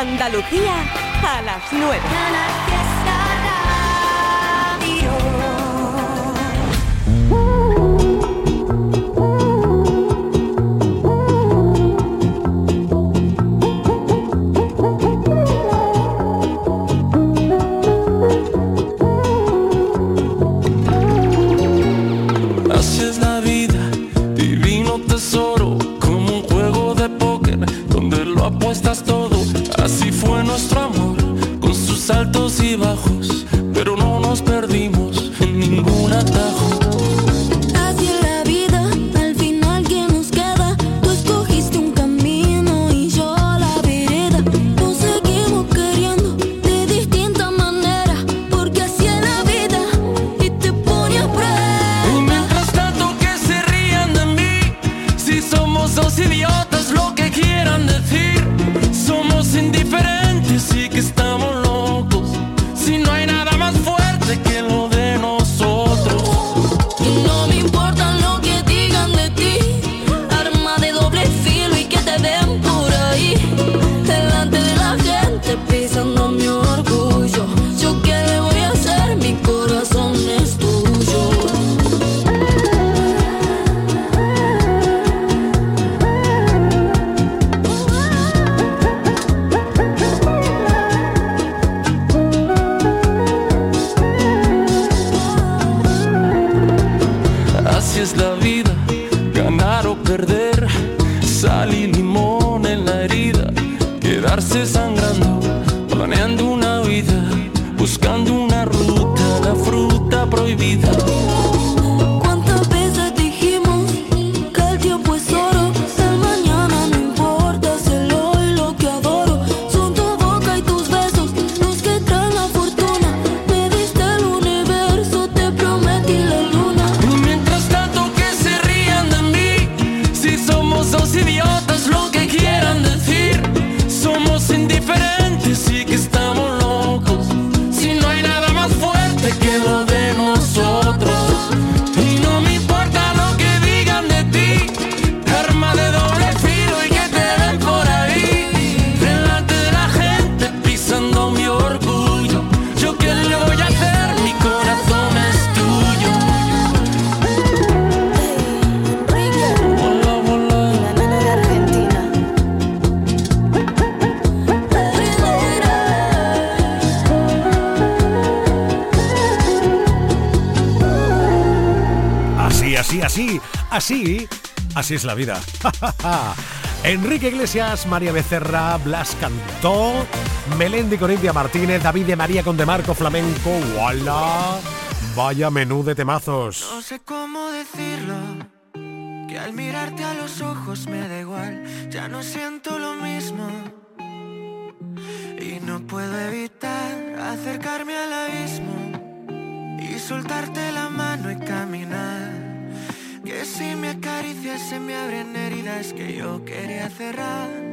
Andalucía a las 9. así, así es la vida. Enrique Iglesias, María Becerra, Blas Cantó, Melendi con India Martínez, David de María con De Marco Flamenco, ¡wala! Vaya menú de temazos. No sé cómo decirlo, que al mirarte a los ojos me da igual, ya no siento lo mismo y no puedo evitar es que yo quería cerrar.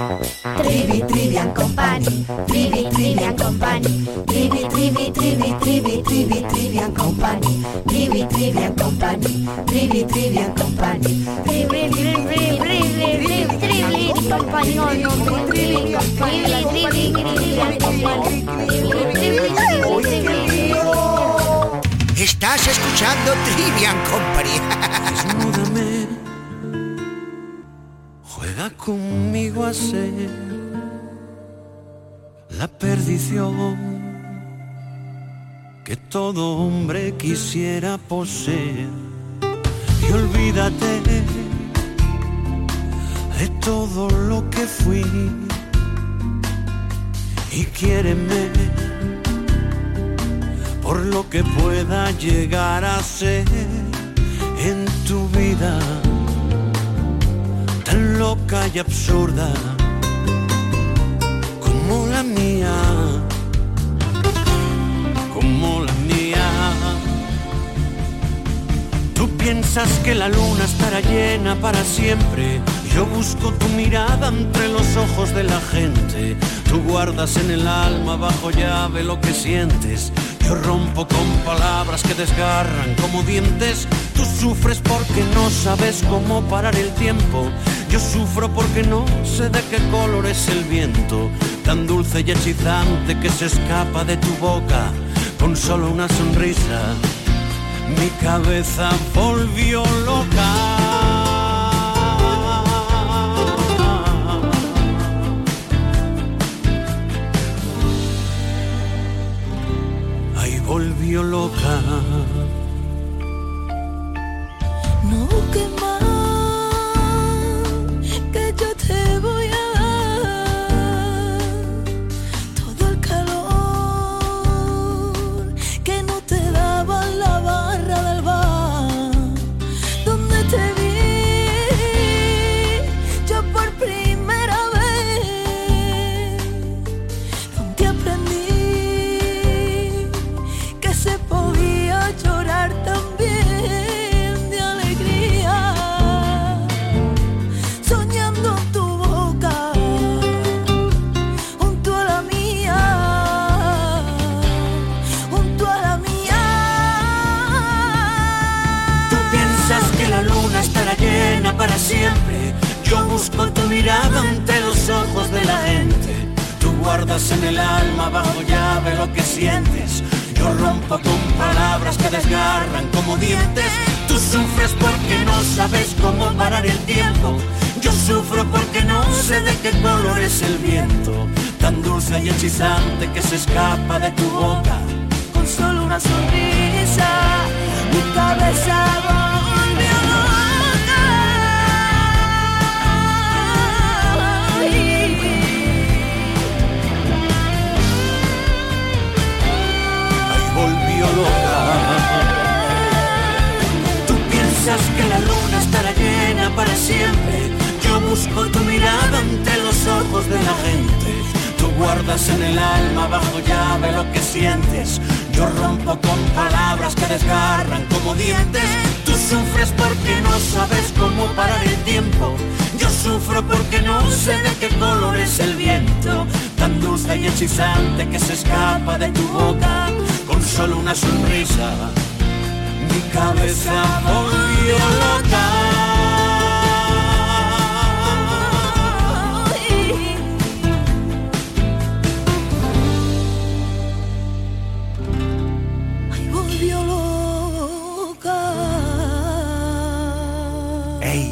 Trivi, Trivian Company, Trivi, Trivian Company, Trivi, Trivi, Trivi, Trivi, Trivi, Trivian Company, Trivi, Trivian Company, Trivi, Trivian Company, Trivi, Trivi, Trivi, Trivi, Trivi, Company, Trivi, Trivi, Trivi, Trivian Company, Trivi, Trivi, Estás escuchando Trivian Company. Conmigo a ser la perdición que todo hombre quisiera poseer. Y olvídate de todo lo que fui y quiéreme por lo que pueda llegar a ser en tu vida tan loca y absurda como la mía, como la mía. Tú piensas que la luna estará llena para siempre. Yo busco tu mirada entre los ojos de la gente. Tú guardas en el alma bajo llave lo que sientes. Yo rompo con palabras que desgarran como dientes. Tú sufres porque no sabes cómo parar el tiempo. Yo sufro porque no sé de qué color es el viento, tan dulce y hechizante que se escapa de tu boca con solo una sonrisa. Mi cabeza volvió loca. Con palabras que desgarran como dientes. Tú sufres porque no sabes cómo parar el tiempo. Yo sufro porque no sé de qué color es el viento. Tan dulce y hechizante que se escapa de tu boca con solo una sonrisa. Mi cabeza volvió loca.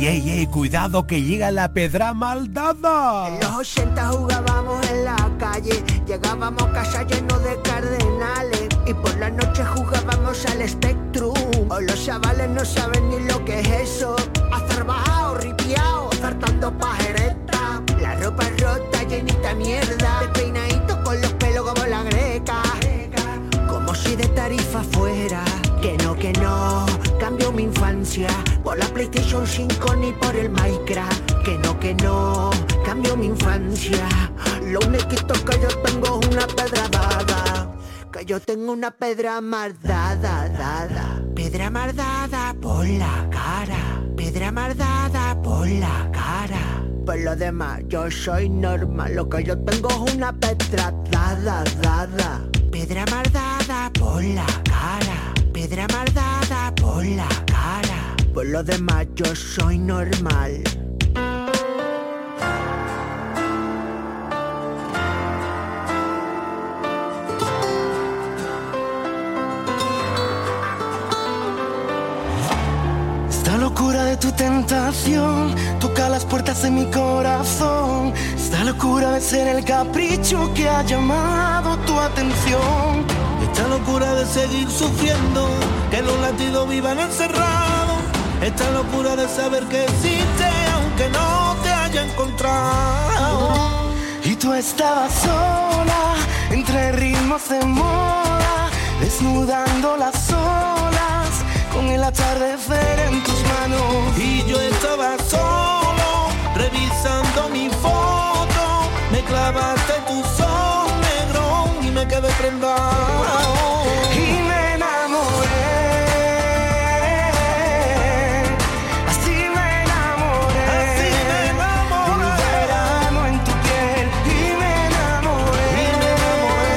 ¡Ey, ey! ¡Cuidado que llega la pedra maldada! En los 80 jugábamos en la calle, llegábamos a casa llenos de cardenales y por la noche jugábamos al Spectrum. O los chavales no saben ni lo que es eso. Hacer bajado, ripiao, acertando pajereta. La ropa rota, llenita de mierda. Despeinadito con los pelos como la greca. Como si de tarifa fuera. Por la PlayStation 5 ni por el Minecraft. Que no, que no, cambio mi infancia. Lo único que yo tengo es una pedra dada. Que yo tengo una pedra mardada, dada. Pedra mardada por la cara. Pedra mardada por la cara. Por lo demás, yo soy normal. Lo que yo tengo es una petra dada, dada. Piedra maldada por la cara. Piedra maldada por la cara. Por lo demás, yo soy normal. locura de tu tentación toca las puertas de mi corazón. Esta locura de ser el capricho que ha llamado tu atención. Esta locura de seguir sufriendo, que los latidos vivan encerrados. Esta locura de saber que existe aunque no te haya encontrado. Y tú estabas sola entre ritmos de moda, desnudando las olas con el atardecer en tus manos. Y yo estaba solo, revisando mi foto. Me clavaste tu sol negro y me quedé prendado. Y me enamoré. Así me enamoré. Así me enamoré. Un verano en tu piel. Y me enamoré. Y me enamoré.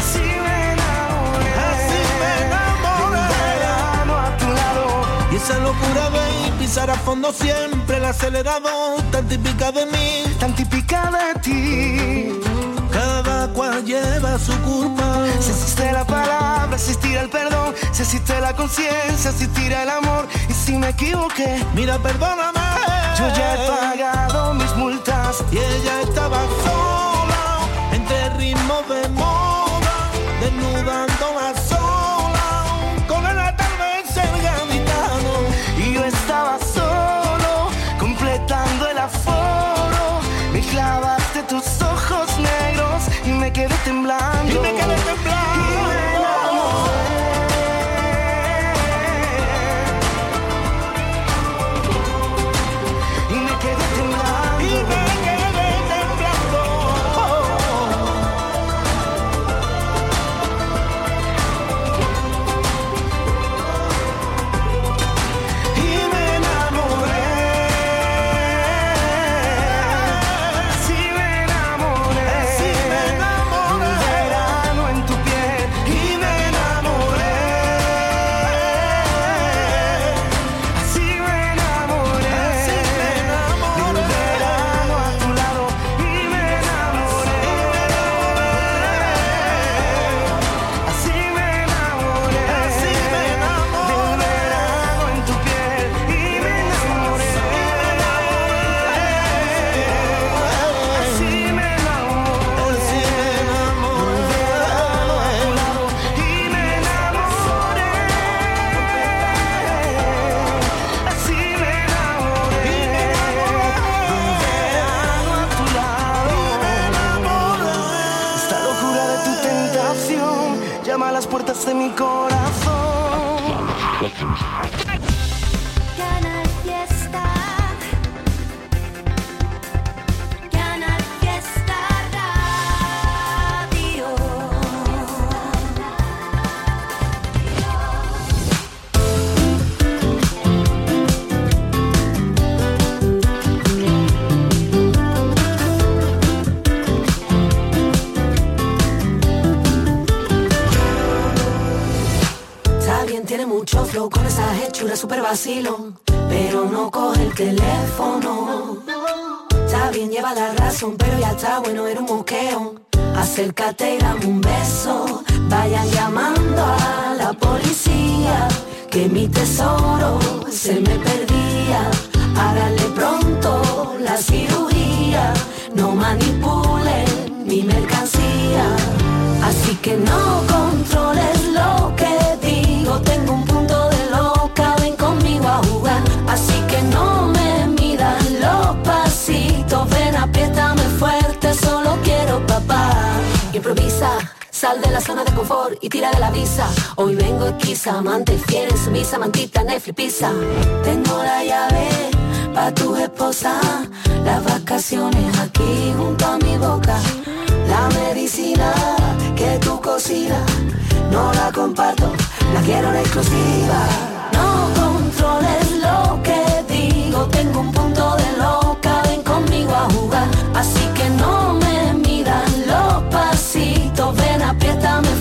Así me enamoré. Así me enamoré. Un verano a tu lado. Y esa locura de pisar a fondo siempre el acelerador tan típica de mí. Tan típica de ti. Cual lleva su culpa. Si existe la palabra, existirá el perdón. Si existe la conciencia, existirá el amor. Y si me equivoqué, Mira, perdóname. yo ya he pagado mis multas. Y ella estaba sola, temblando. Improvisa, sal de la zona de confort y tira de la visa. Hoy vengo esquiza, amante fiel, sumisa, mantita, Netflix, pizza. Tengo la llave pa' tu esposa. Las vacaciones aquí junto a mi boca. La medicina que tú cocinas, no la comparto, la quiero en exclusiva. No controles lo que digo, tengo un punto de loca, ven conmigo a jugar. Así que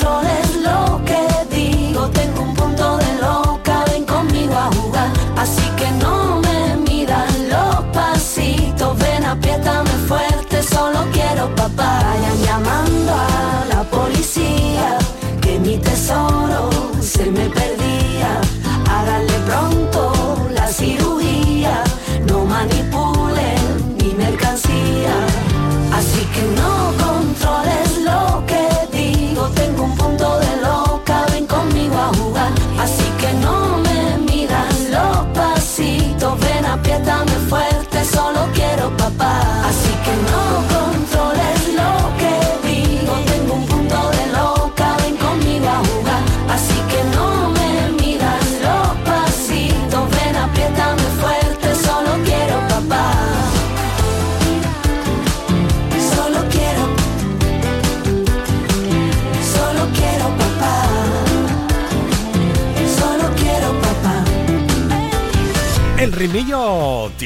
Controles lo que digo, tengo un punto de loca, ven conmigo a jugar. Así que no me miras los pasitos, ven, apriétame fuerte, solo quiero papá. Vayan llamando a la policía, que mi tesoro se me perdía. Háganle pronto la cirugía, no manipulen mi mercancía. Así que no controles lo que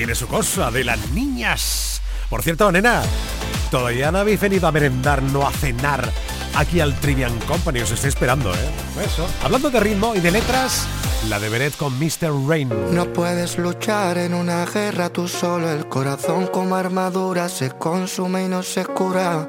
tiene su cosa de las niñas. Por cierto, nena, todavía no habéis venido a merendar, no a cenar aquí al Trivian Company. Os estoy esperando, ¿eh? Eso. Hablando de ritmo y de letras, la de Beret con Mr. Rain. No puedes luchar en una guerra tú solo, el corazón como armadura se consume y no se cura.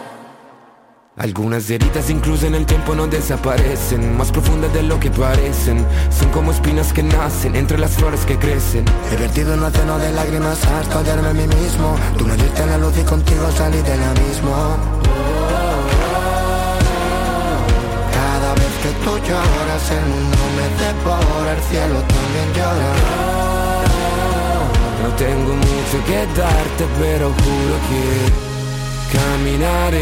Algunas heridas incluso en el tiempo no desaparecen Más profundas de lo que parecen. Son como espinas que nacen entre las flores que crecen. He vertido un océano de lágrimas hasta odiarme a mí mismo. Tú me diste la luz y contigo salí del abismo Cada vez que tú lloras el mundo me devora El cielo también llora. No tengo mucho que darte pero juro que Caminaré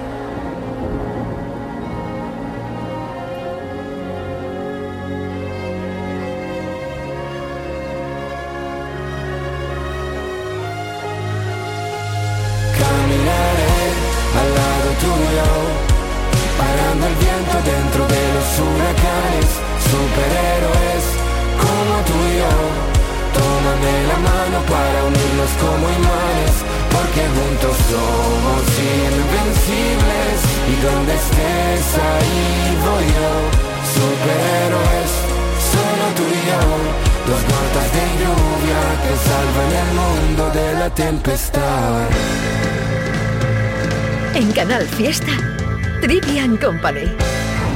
Juntos somos invencibles. Y donde estés ahí voy yo, superhéroes, solo tú y yo. Dos gotas de lluvia que salvan el mundo de la tempestad. En Canal Fiesta, Trivian Company.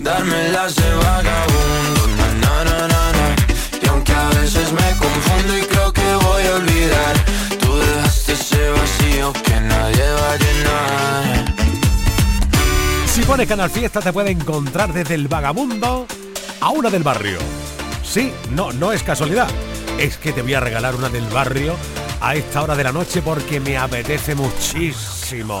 darme las de vagabundo, na na. Y aunque a veces me confundo y creo que voy a olvidar, tú dejaste ese vacío que nadie va a llenar. Si pones Canal Fiesta te puede encontrar desde el vagabundo a una del barrio. Sí, no, no es casualidad. Es que te voy a regalar una del barrio a esta hora de la noche porque me apetece muchísimo.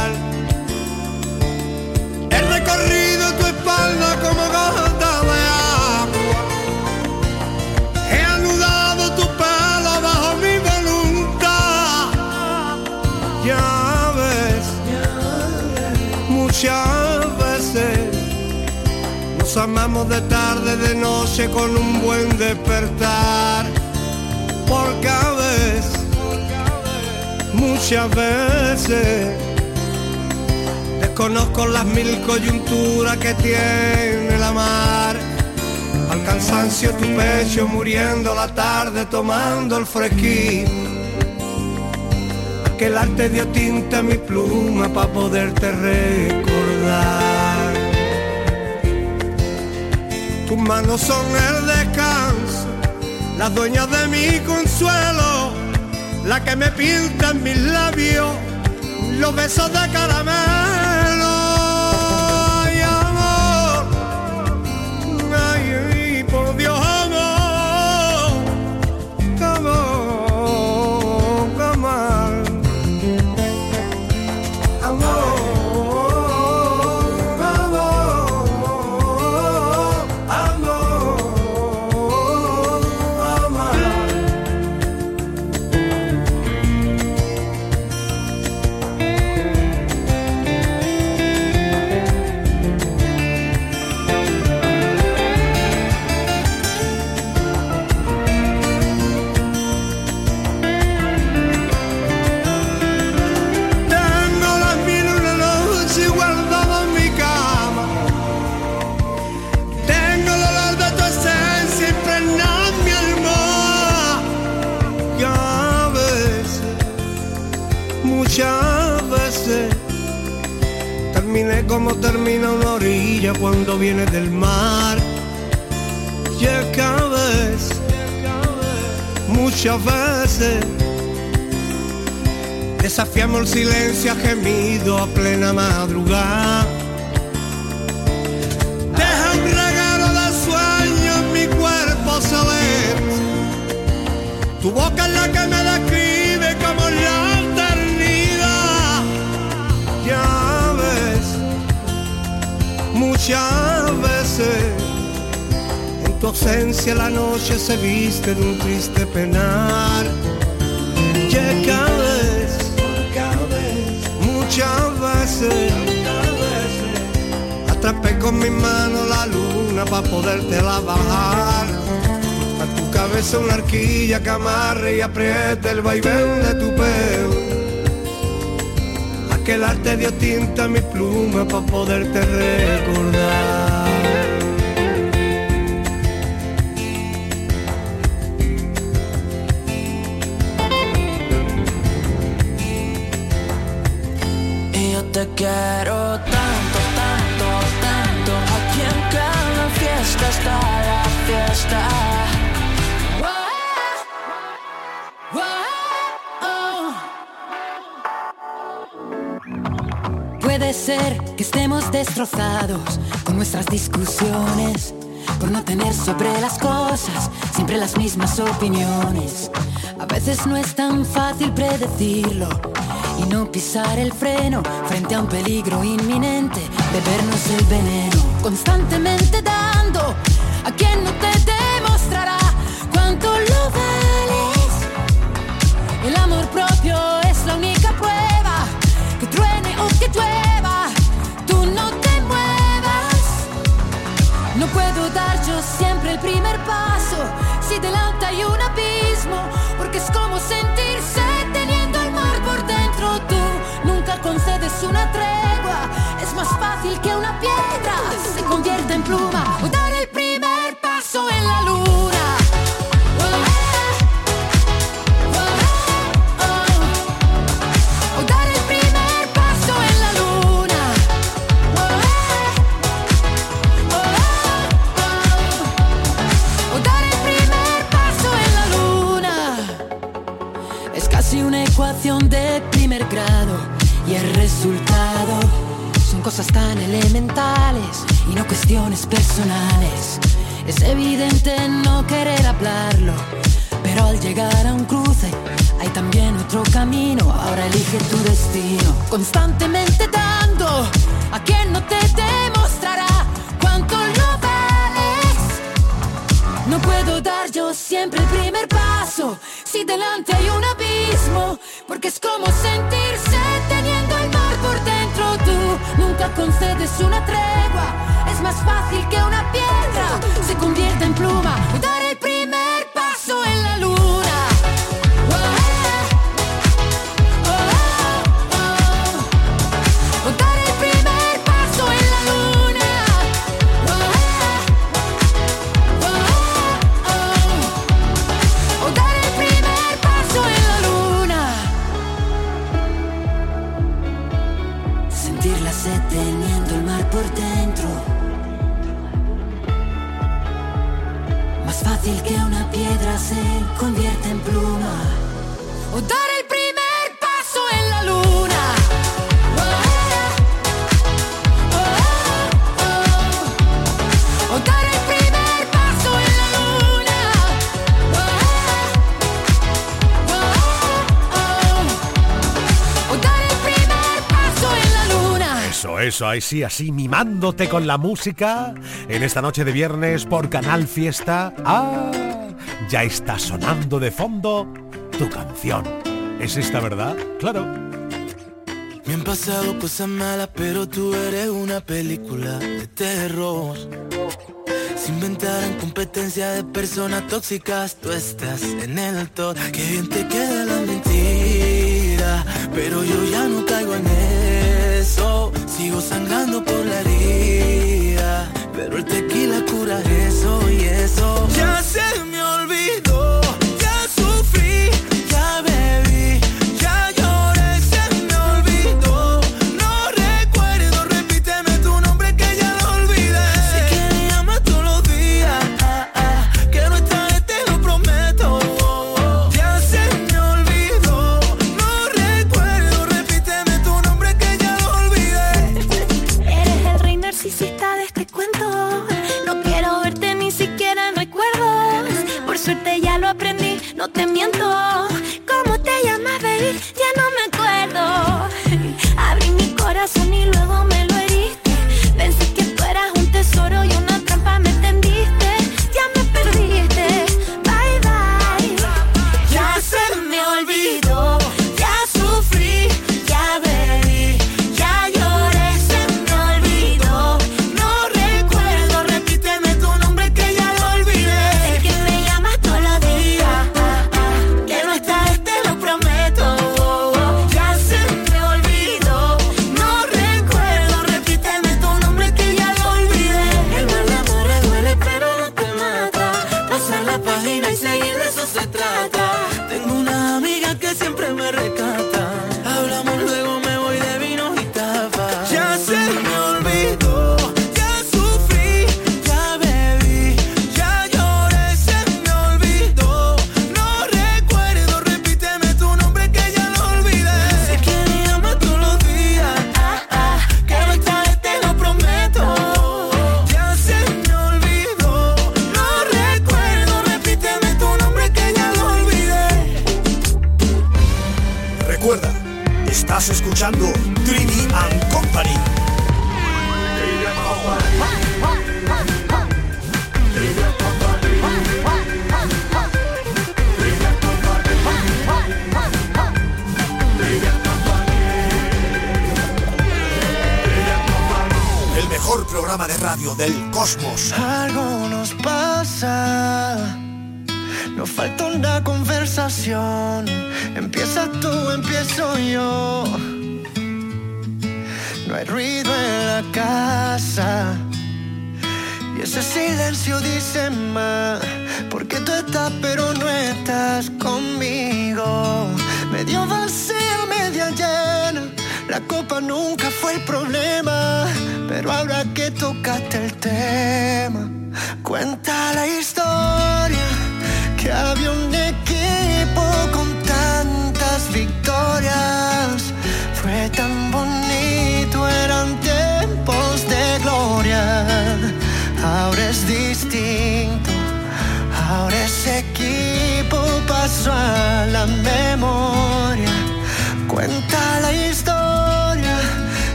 Muchas veces no Nos amamos de tarde, de noche con un buen despertar. Porque a veces, muchas veces, desconozco las mil coyunturas que tiene la mar. Al cansancio tu pecho muriendo la tarde tomando el fresquín. Que el arte dio tinta a mi pluma para poderte recordar. Tus manos son el descanso, las dueñas de mi consuelo, la que me pinta en mis labios los besos de caramelo. Cuando viene del mar. Y a veces, muchas veces, Desafiamos el silencio a gemido a plena madrugada. Muchas veces en tu ausencia la noche se viste de un triste penar. Y es que a veces, muchas veces, atrapé con mi mano la luna para poderte la bajar. A tu cabeza una arquilla que amarre y apriete el vaivén de tu pelo. Aquel arte dio tinta a mi pluma para poderte recordar. Y yo te quiero tanto, tanto, tanto. Aquí en cada fiesta está la fiesta. Ser que estemos destrozados con nuestras discusiones, por no tener sobre las cosas siempre las mismas opiniones. A veces no es tan fácil predecirlo y no pisar el freno frente a un peligro inminente, bebernos el veneno, constantemente dando a quien no te demostrará si delante hay un abismo, porque es como sentirse teniendo el mar por dentro. Tú nunca concedes una tregua, es más fácil que una piedra se convierta en pluma Eso, eso, ahí sí, así, mimándote con la música en esta noche de viernes por Canal Fiesta. ¡Ah! Ya está sonando de fondo tu canción. ¿Es esta verdad? Claro. Me han pasado cosas malas, pero tú eres una película de terror. Se inventarán competencia de personas tóxicas, tú estás en el top. Que bien te queda la mentira, pero yo ya no caigo en él sigo sangrando por la herida, pero el tequila cura eso y eso. Ya se te miento. y seguir de eso se trata. Tengo una amiga que siempre me recata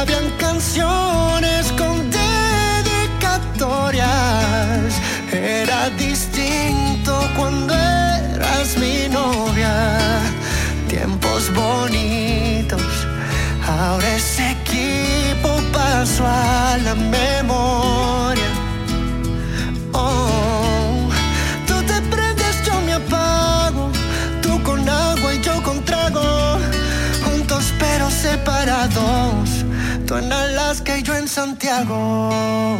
habían canciones con dedicatorias. Era distinto cuando eras mi novia. Tiempos bonitos, ahora ese equipo pasó a la memoria. Santiago.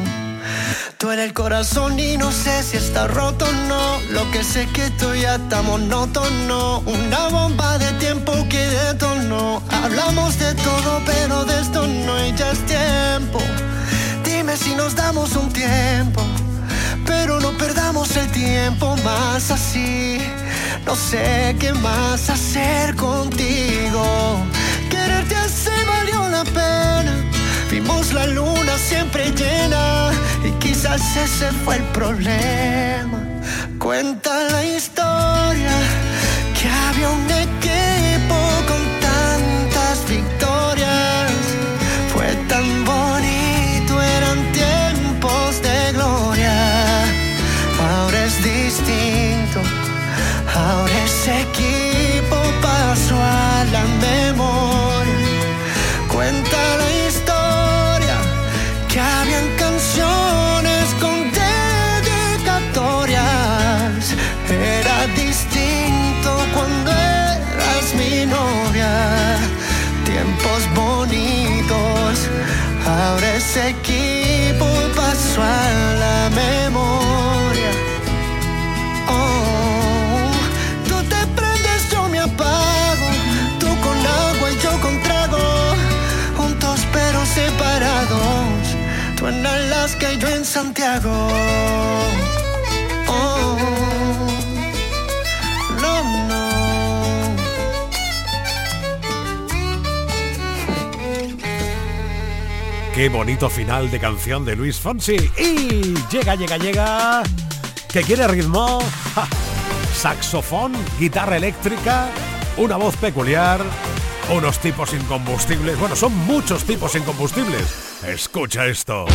Tú eres el corazón y no sé si está roto o no. Lo que sé que tú ya está monótono. Una bomba de tiempo que detonó. Hablamos de todo, pero de esto no hay ya es tiempo. Dime si nos damos un tiempo. Pero no perdamos el tiempo más así. No sé qué más hacer contigo. Quererte así valió la pena. Vimos la luna siempre llena y quizás ese fue el problema. Cuenta la historia que había un Santiago. Oh. Qué bonito final de canción de Luis Fonsi. Y llega, llega, llega. ¿Que quiere ritmo? Saxofón, guitarra eléctrica, una voz peculiar, unos tipos incombustibles. Bueno, son muchos tipos incombustibles. Escucha esto.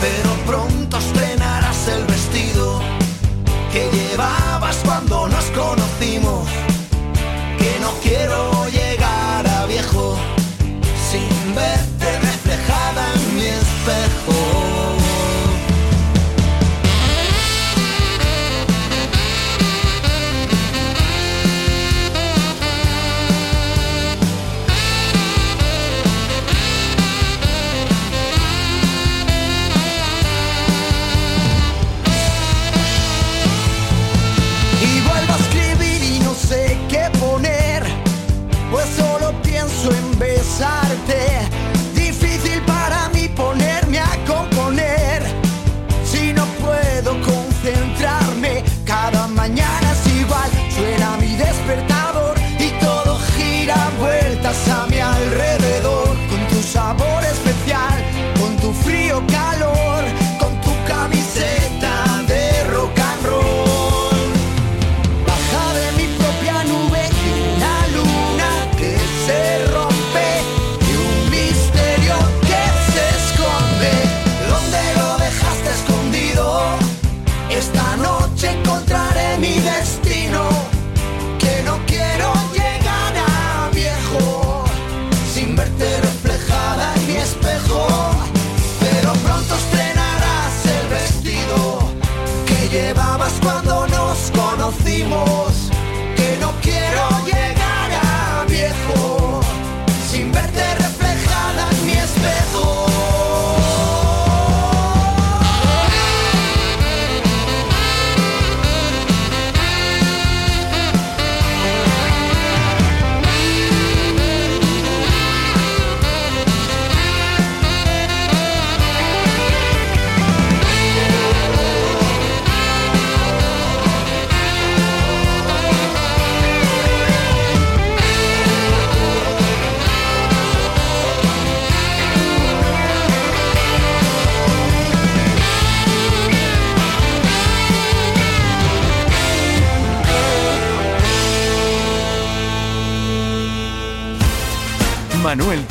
Pero pronto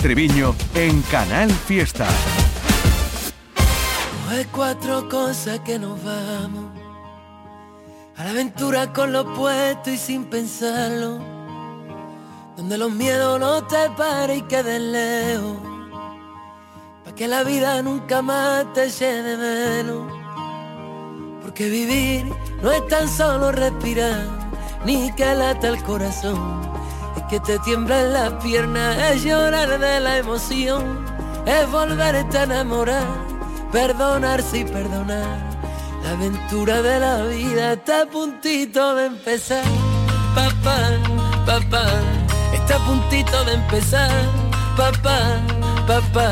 Treviño en Canal Fiesta. hay cuatro cosas que nos vamos. A la aventura con lo puesto y sin pensarlo. Donde los miedos no te paren y queden lejos. Pa' que la vida nunca más te llene menos. Porque vivir no es tan solo respirar, ni que lata el corazón. Que te tiemblan las piernas, es llorar de la emoción, es volverte a enamorar, perdonarse y perdonar. La aventura de la vida está a puntito de empezar. Papá, papá, está a puntito de empezar. Papá, papá.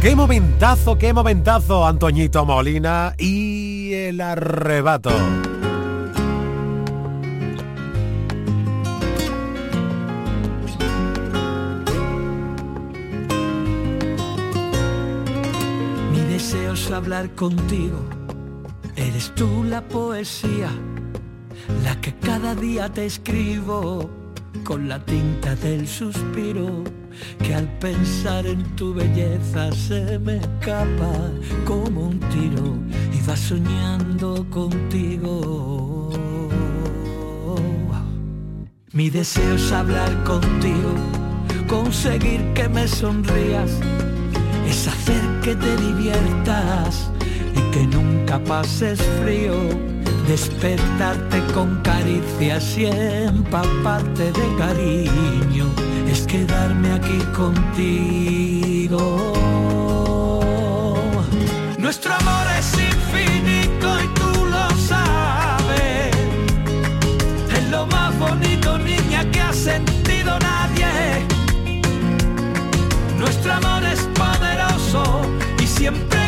Qué momentazo, qué momentazo, Antoñito Molina y el arrebato. Mi deseo es hablar contigo, eres tú la poesía, la que cada día te escribo con la tinta del suspiro que al pensar en tu belleza se me escapa como un tiro y va soñando contigo. Mi deseo es hablar contigo, conseguir que me sonrías, es hacer que te diviertas y que nunca pases frío despertarte con caricias y empaparte de cariño quedarme aquí contigo. Nuestro amor es infinito y tú lo sabes. Es lo más bonito, niña, que ha sentido nadie. Nuestro amor es poderoso y siempre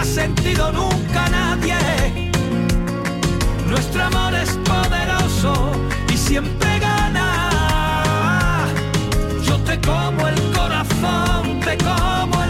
ha sentido nunca nadie. Nuestro amor es poderoso y siempre gana. Yo te como el corazón, te como el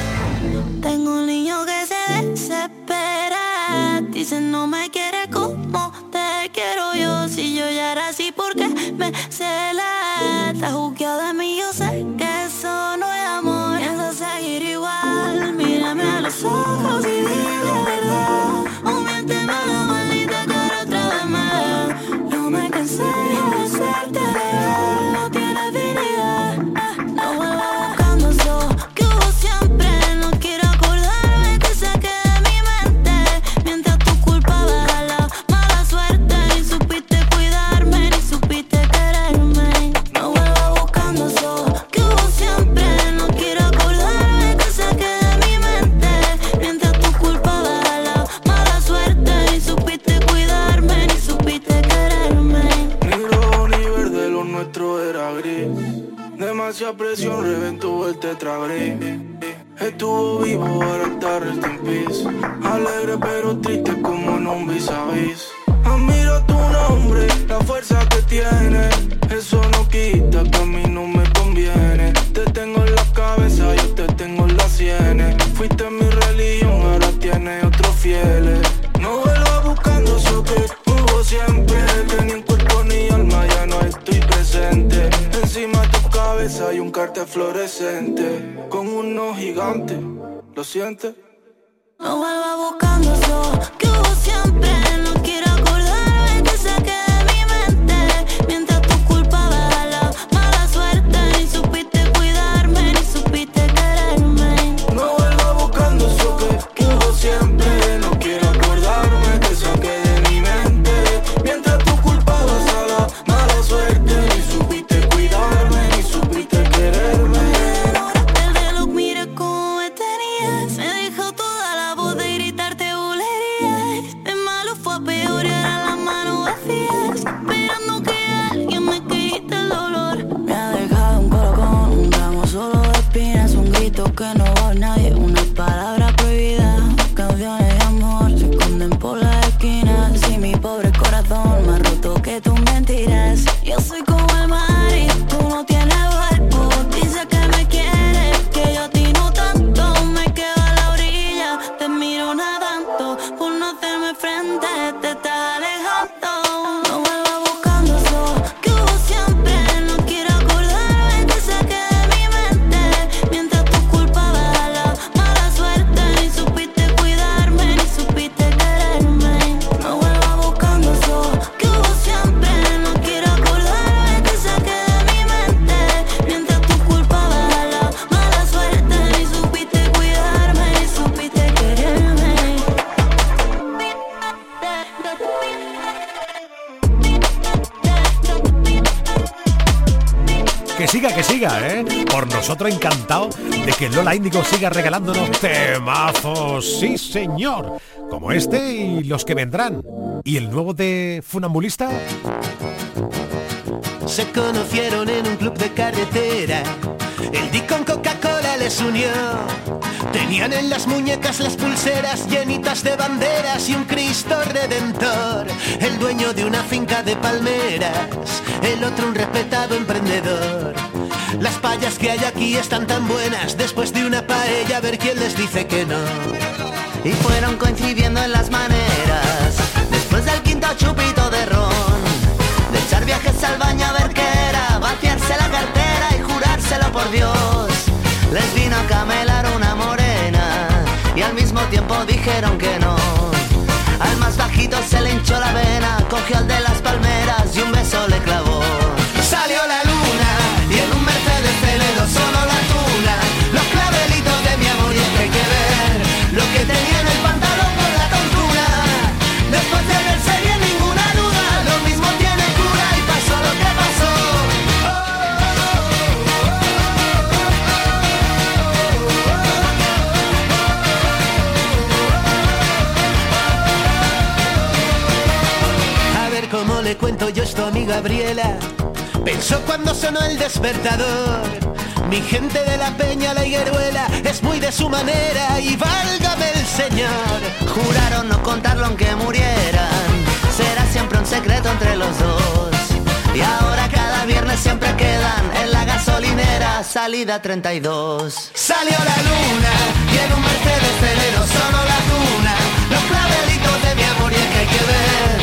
Tengo un niño que se desespera. Dice no me quiere como te quiero yo. Si yo ya era así, porque me cela? Está juzgado de mí, yo sé que eso no es amor. Pienso seguir igual. Mírame a los ojos y dime. The. Siga regalándonos temazos, sí señor, como este y los que vendrán. ¿Y el nuevo de Funambulista? Se conocieron en un club de carretera. El Dick con Coca-Cola les unió. Tenían en las muñecas las pulseras llenitas de banderas y un Cristo redentor. El dueño de una finca de palmeras, el otro un respetado emprendedor. Las payas que hay aquí están tan buenas, después de una paella a ver quién les dice que no. Y fueron coincidiendo en las maneras, después del quinto chupito de ron. De echar viajes al baño a ver qué era, vaciarse la cartera y jurárselo por Dios. Les vino a camelar una morena y al mismo tiempo dijeron que no. Al más bajito se le hinchó la vena, cogió al de las palmeras y un beso Gabriela. Pensó cuando sonó el despertador. Mi gente de la peña, la higueruela, es muy de su manera y válgame el señor. Juraron no contarlo aunque murieran. Será siempre un secreto entre los dos. Y ahora cada viernes siempre quedan en la gasolinera, salida 32. Salió la luna y en un Mercedes Celero solo la tuna. Los clavelitos de mi amor y que hay que ver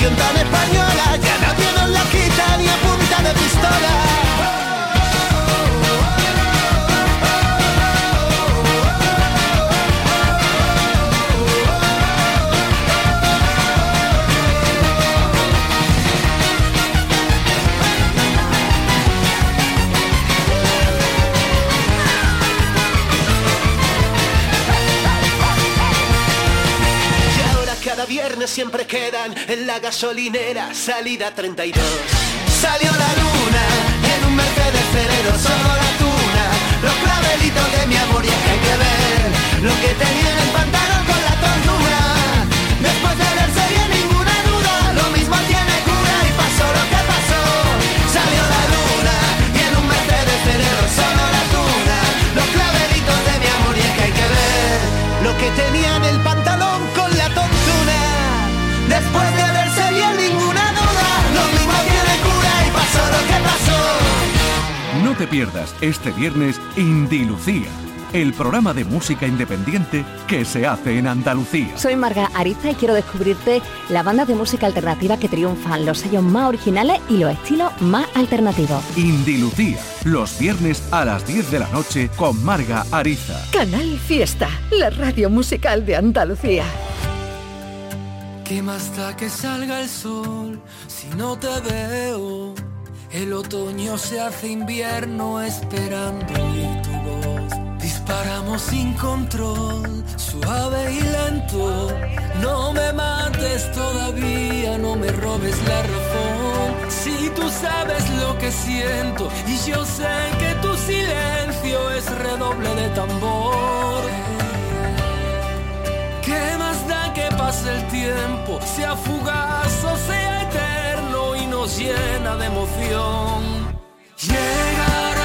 que pasión tan española ya nadie nos la quita ni a punta de pistola? Siempre quedan en la gasolinera, salida 32. Salió la luna en un Mercedes Ferrero, solo la tuna, los clavelitos de mi amor y es que hay que ver lo que tenía en el pantalón con la tortura. Después de verse bien ninguna duda, lo mismo tiene cura y pasó lo que pasó. Salió la luna y en un Mercedes Ferrero, solo la tuna, los clavelitos de mi amor y es que hay que ver lo que tenía te pierdas este viernes Indie Lucía, el programa de música independiente que se hace en Andalucía. Soy Marga Ariza y quiero descubrirte las bandas de música alternativa que triunfan, los sellos más originales y los estilos más alternativos. Indie Lucía, los viernes a las 10 de la noche con Marga Ariza. Canal Fiesta, la radio musical de Andalucía. ¿Qué más da que salga el sol si no te veo? El otoño se hace invierno esperando oír tu voz. Disparamos sin control, suave y lento. No me mates todavía, no me robes la razón. Si tú sabes lo que siento y yo sé que tu silencio es redoble de tambor. ¿Qué más da que pase el tiempo, sea fugaz o sea eterno y nos llena de emoción? Llegarán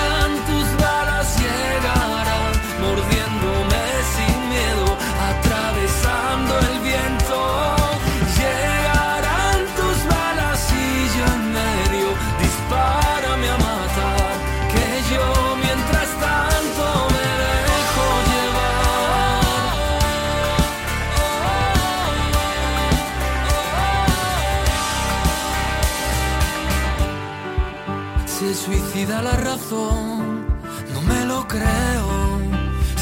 la razón, no me lo creo.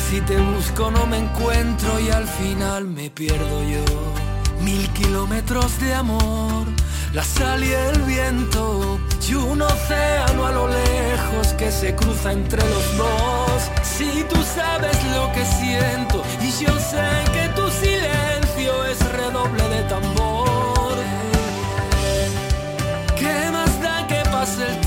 Si te busco no me encuentro y al final me pierdo yo. Mil kilómetros de amor, la sal y el viento y un océano a lo lejos se cruza entre los dos. Si tú sabes lo que siento y yo sé que tu silencio es redoble de tambor. ¿Qué más da que pase el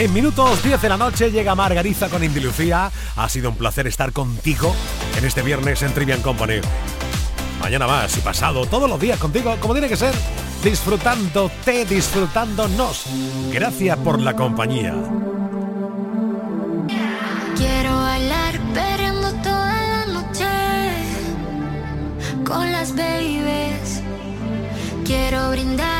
En minutos 10 de la noche llega Margarita con Indilucía. Ha sido un placer estar contigo en este viernes en Trivian Company. Mañana más y pasado, todos los días contigo, como tiene que ser, disfrutándote, disfrutándonos. Gracias por la compañía. Quiero bailar perreando toda la noche con las babies. Quiero brindar